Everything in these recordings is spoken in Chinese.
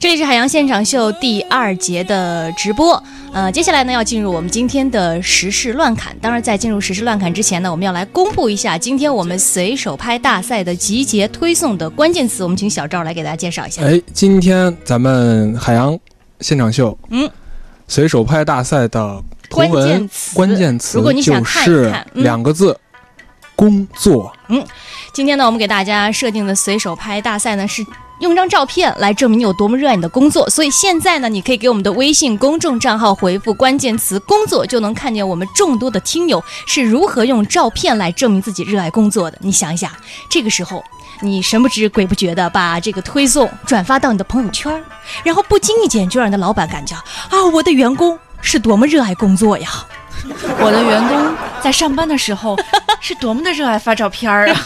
这里是海洋现场秀第二节的直播，呃，接下来呢要进入我们今天的时事乱侃。当然，在进入时事乱侃之前呢，我们要来公布一下今天我们随手拍大赛的集结推送的关键词。我们请小赵来给大家介绍一下。哎，今天咱们海洋现场秀，嗯，随手拍大赛的图关文键词关键词如果你想就看一是看嗯两个字：工作。嗯今天呢，我们给大家设定的随手拍大赛呢是。用张照片来证明你有多么热爱你的工作，所以现在呢，你可以给我们的微信公众账号回复关键词“工作”，就能看见我们众多的听友是如何用照片来证明自己热爱工作的。你想一想，这个时候你神不知鬼不觉的把这个推送转发到你的朋友圈，然后不经意间就让你的老板感觉啊，我的员工是多么热爱工作呀！我的员工在上班的时候是多么的热爱发照片啊！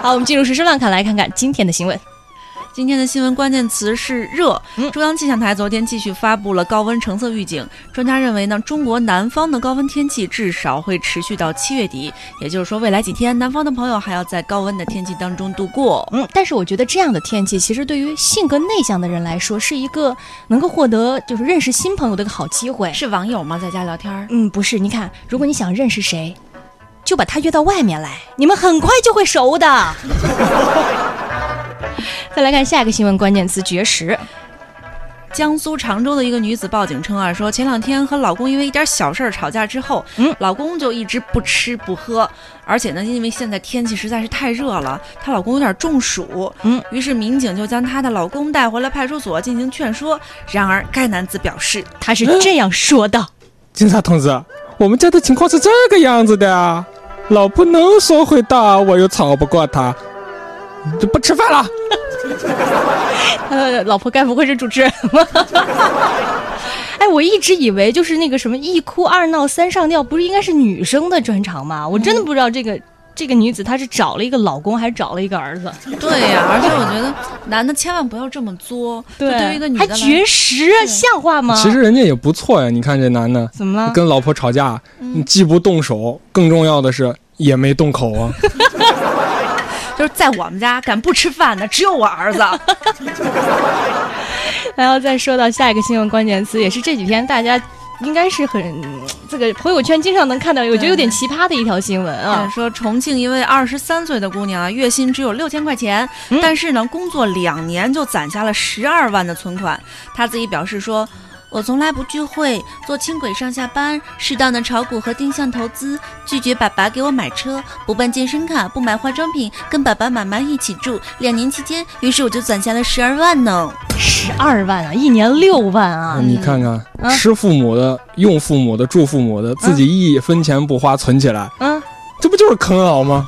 好，我们进入时事乱侃，来看看今天的新闻。今天的新闻关键词是热嗯。中央气象台昨天继续发布了高温橙色预警，专家认为呢，中国南方的高温天气至少会持续到七月底，也就是说，未来几天南方的朋友还要在高温的天气当中度过。嗯，但是我觉得这样的天气，其实对于性格内向的人来说，是一个能够获得就是认识新朋友的一个好机会。是网友吗？在家聊天儿？嗯，不是，你看，如果你想认识谁，就把他约到外面来，你们很快就会熟的。再来看下一个新闻关键词：绝食。江苏常州的一个女子报警称啊，说前两天和老公因为一点小事儿吵架之后，嗯老公就一直不吃不喝，而且呢，因为现在天气实在是太热了，她老公有点中暑，嗯，于是民警就将她的老公带回了派出所进行劝说。然而，该男子表示，他是这样说的。警察同志，我们家的情况是这个样子的啊，老婆能说会道，我又吵不过她，就不吃饭了。呃，老婆该不会是主持人吧？哎，我一直以为就是那个什么一哭二闹三上吊，不是应该是女生的专长吗？我真的不知道这个、这个女子她是找了一个老公，还是找了一个儿子？对呀、而且我觉得男的千万不要这么作，对对于一个女还的还绝食，像话吗？其实人家也不错呀，你看这男的怎么了？跟老婆吵架，你既不动手，更重要的是也没动口啊。就是在我们家敢不吃饭的只有我儿子。然后再说到下一个新闻关键词，也是这几天大家应该是很这个朋友圈经常能看到，我觉得有点奇葩的一条新闻啊，啊。说重庆一位二十三岁的姑娘啊，月薪只有六千块钱，嗯但是呢，工作两年就攒下了十二万的存款。她自己表示说。我从来不聚会，坐轻轨上下班，适当的炒股和定向投资，拒绝爸爸给我买车，不办健身卡，不买化妆品，跟爸爸妈妈一起住。两年期间，于是我就攒下了十二万呢。十二万啊，一年六万啊！你看看，啊吃父母的、用父母的、住父母的，自己一分钱不花存起来，嗯，这不就是啃老吗？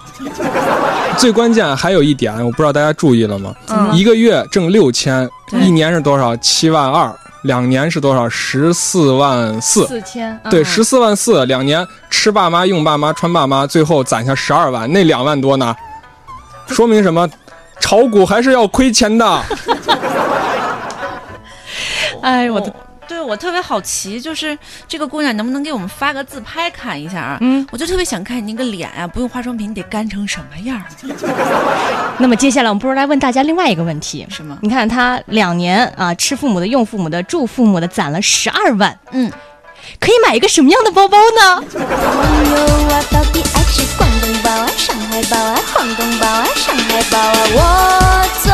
最关键还有一点，我不知道大家注意了吗？嗯一个月挣六千，对一年是多少？七万二，两年是多少？十四万四。四千，对，嗯十四万四，两年吃爸妈、用爸妈、穿爸妈，最后攒下十二万，那两万多呢？说明什么？炒股还是要亏钱的。哎，我的，哦对我特别好奇，就是这个姑娘能不能给我们发个自拍看一下啊？嗯，我就特别想看你那个脸啊、不用化妆品你得干成什么样儿？那么接下来我们不如来问大家另外一个问题。什么？你看她两年啊，吃父母的、用父母的、住父母的，攒了十二万，嗯，可以买一个什么样的包包呢？到底爱吃广东包啊、上海包啊、广东包啊、上海包啊？我最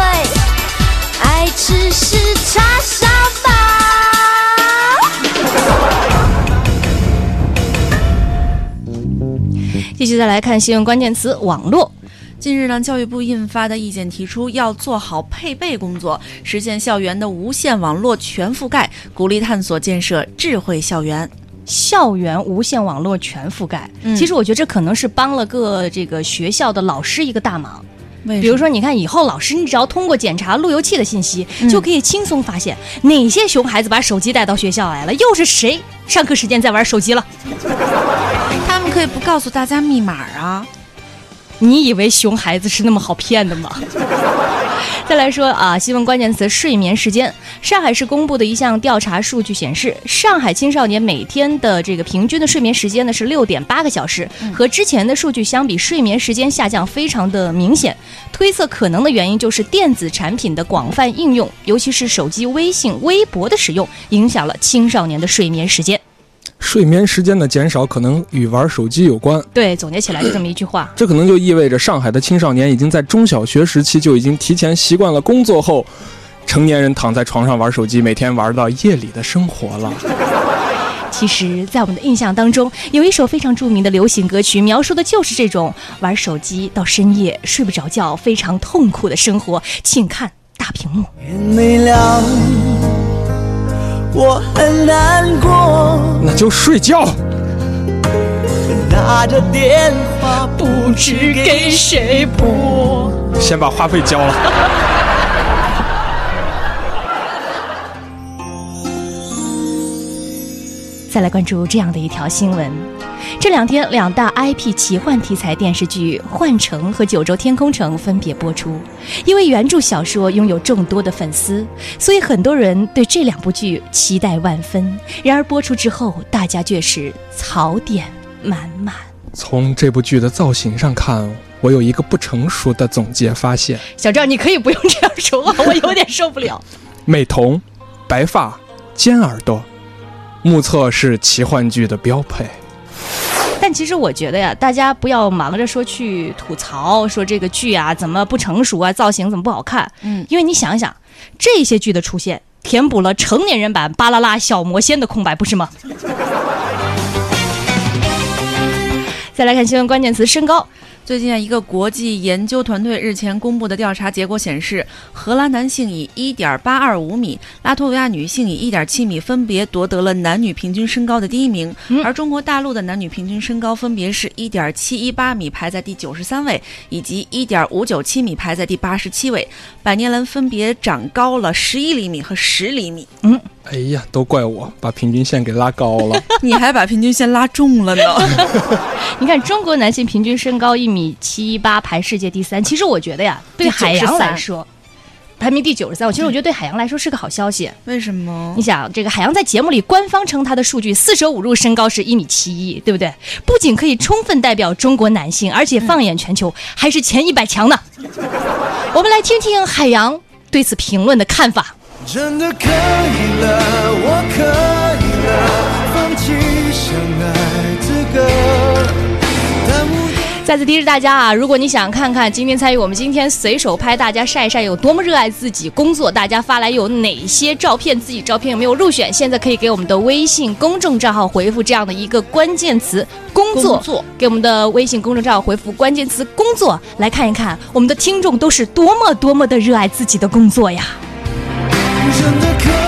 爱吃是叉烧继续再来看新闻关键词：网络。近日呢，教育部印发的意见提出，要做好配备工作，实现校园的无线网络全覆盖，鼓励探索建设智慧校园。校园无线网络全覆盖，嗯其实我觉得这可能是帮了个这个学校的老师一个大忙。为比如说，你看以后老师，你只要通过检查路由器的信息，嗯就可以轻松发现哪些熊孩子把手机带到学校来了，又是谁上课时间在玩手机了。可以不告诉大家密码啊。你以为熊孩子是那么好骗的吗？再来说啊，新闻关键词睡眠时间。上海市公布的一项调查数据显示，上海青少年每天的这个平均的睡眠时间呢是六点八个小时，和之前的数据相比，睡眠时间下降非常的明显。推测可能的原因就是电子产品的广泛应用，尤其是手机微信、微博的使用，影响了青少年的睡眠时间。睡眠时间的减少可能与玩手机有关，对，总结起来就这么一句话。这可能就意味着上海的青少年已经在中小学时期就已经提前习惯了工作后，成年人躺在床上玩手机，每天玩到夜里的生活了。其实，在我们的印象当中，有一首非常著名的流行歌曲，描述的就是这种玩手机到深夜睡不着觉、非常痛苦的生活。请看大屏幕。天没亮，我很难过，那就睡觉。拿着电话不知给谁拨。先把话费交了。再来关注这样的一条新闻：这两天，两大 IP 奇幻题材电视剧《幻城》和《九州天空城》分别播出。因为原著小说拥有众多的粉丝，所以很多人对这两部剧期待万分。然而播出之后，大家却是槽点满满。从这部剧的造型上看，我有一个不成熟的总结发现：小赵，你可以不用这样说话，我有点受不了。美瞳、白发、尖耳朵，目测是奇幻剧的标配。但其实我觉得呀，大家不要忙着说去吐槽，说这个剧啊怎么不成熟啊，造型怎么不好看。嗯，因为你想一想，这些剧的出现，填补了成年人版《巴啦啦小魔仙》的空白，不是吗？再来看新闻关键词：身高。最近啊，一个国际研究团队日前公布的调查结果显示，荷兰男性以1.825米，拉脱维亚女性以1.7米，分别夺得了男女平均身高的第一名。嗯而中国大陆的男女平均身高分别是1.718米，排在第九十三位，以及1.597米，排在第八十七位。百年人分别长高了11厘米和10厘米。哎呀，都怪我把平均线给拉高了。你还把平均线拉重了呢。你看，中国男性平均身高一米七一八，排世界第三。其实我觉得呀，对海洋来说，排名第九十三。我其实我觉得对海洋来说是个好消息。为什么你？想，这个海洋在节目里官方称他的数据四舍五入身高是一米七一，对不对？不仅可以充分代表中国男性，而且放眼全球还是前一百强呢。我们来听听海洋对此评论的看法。真的可以了，我可以了，放弃相爱资格。再次提示大家啊，如果你想看看今天参与我们今天随手拍大家晒晒有多么热爱自己工作，大家发来有哪些照片，自己照片有没有入选，现在可以给我们的微信公众账号回复这样的一个关键词“”，工作给我们的微信公众账号回复关键词“工作”，来看一看我们的听众都是多么多么的热爱自己的工作呀。真的可。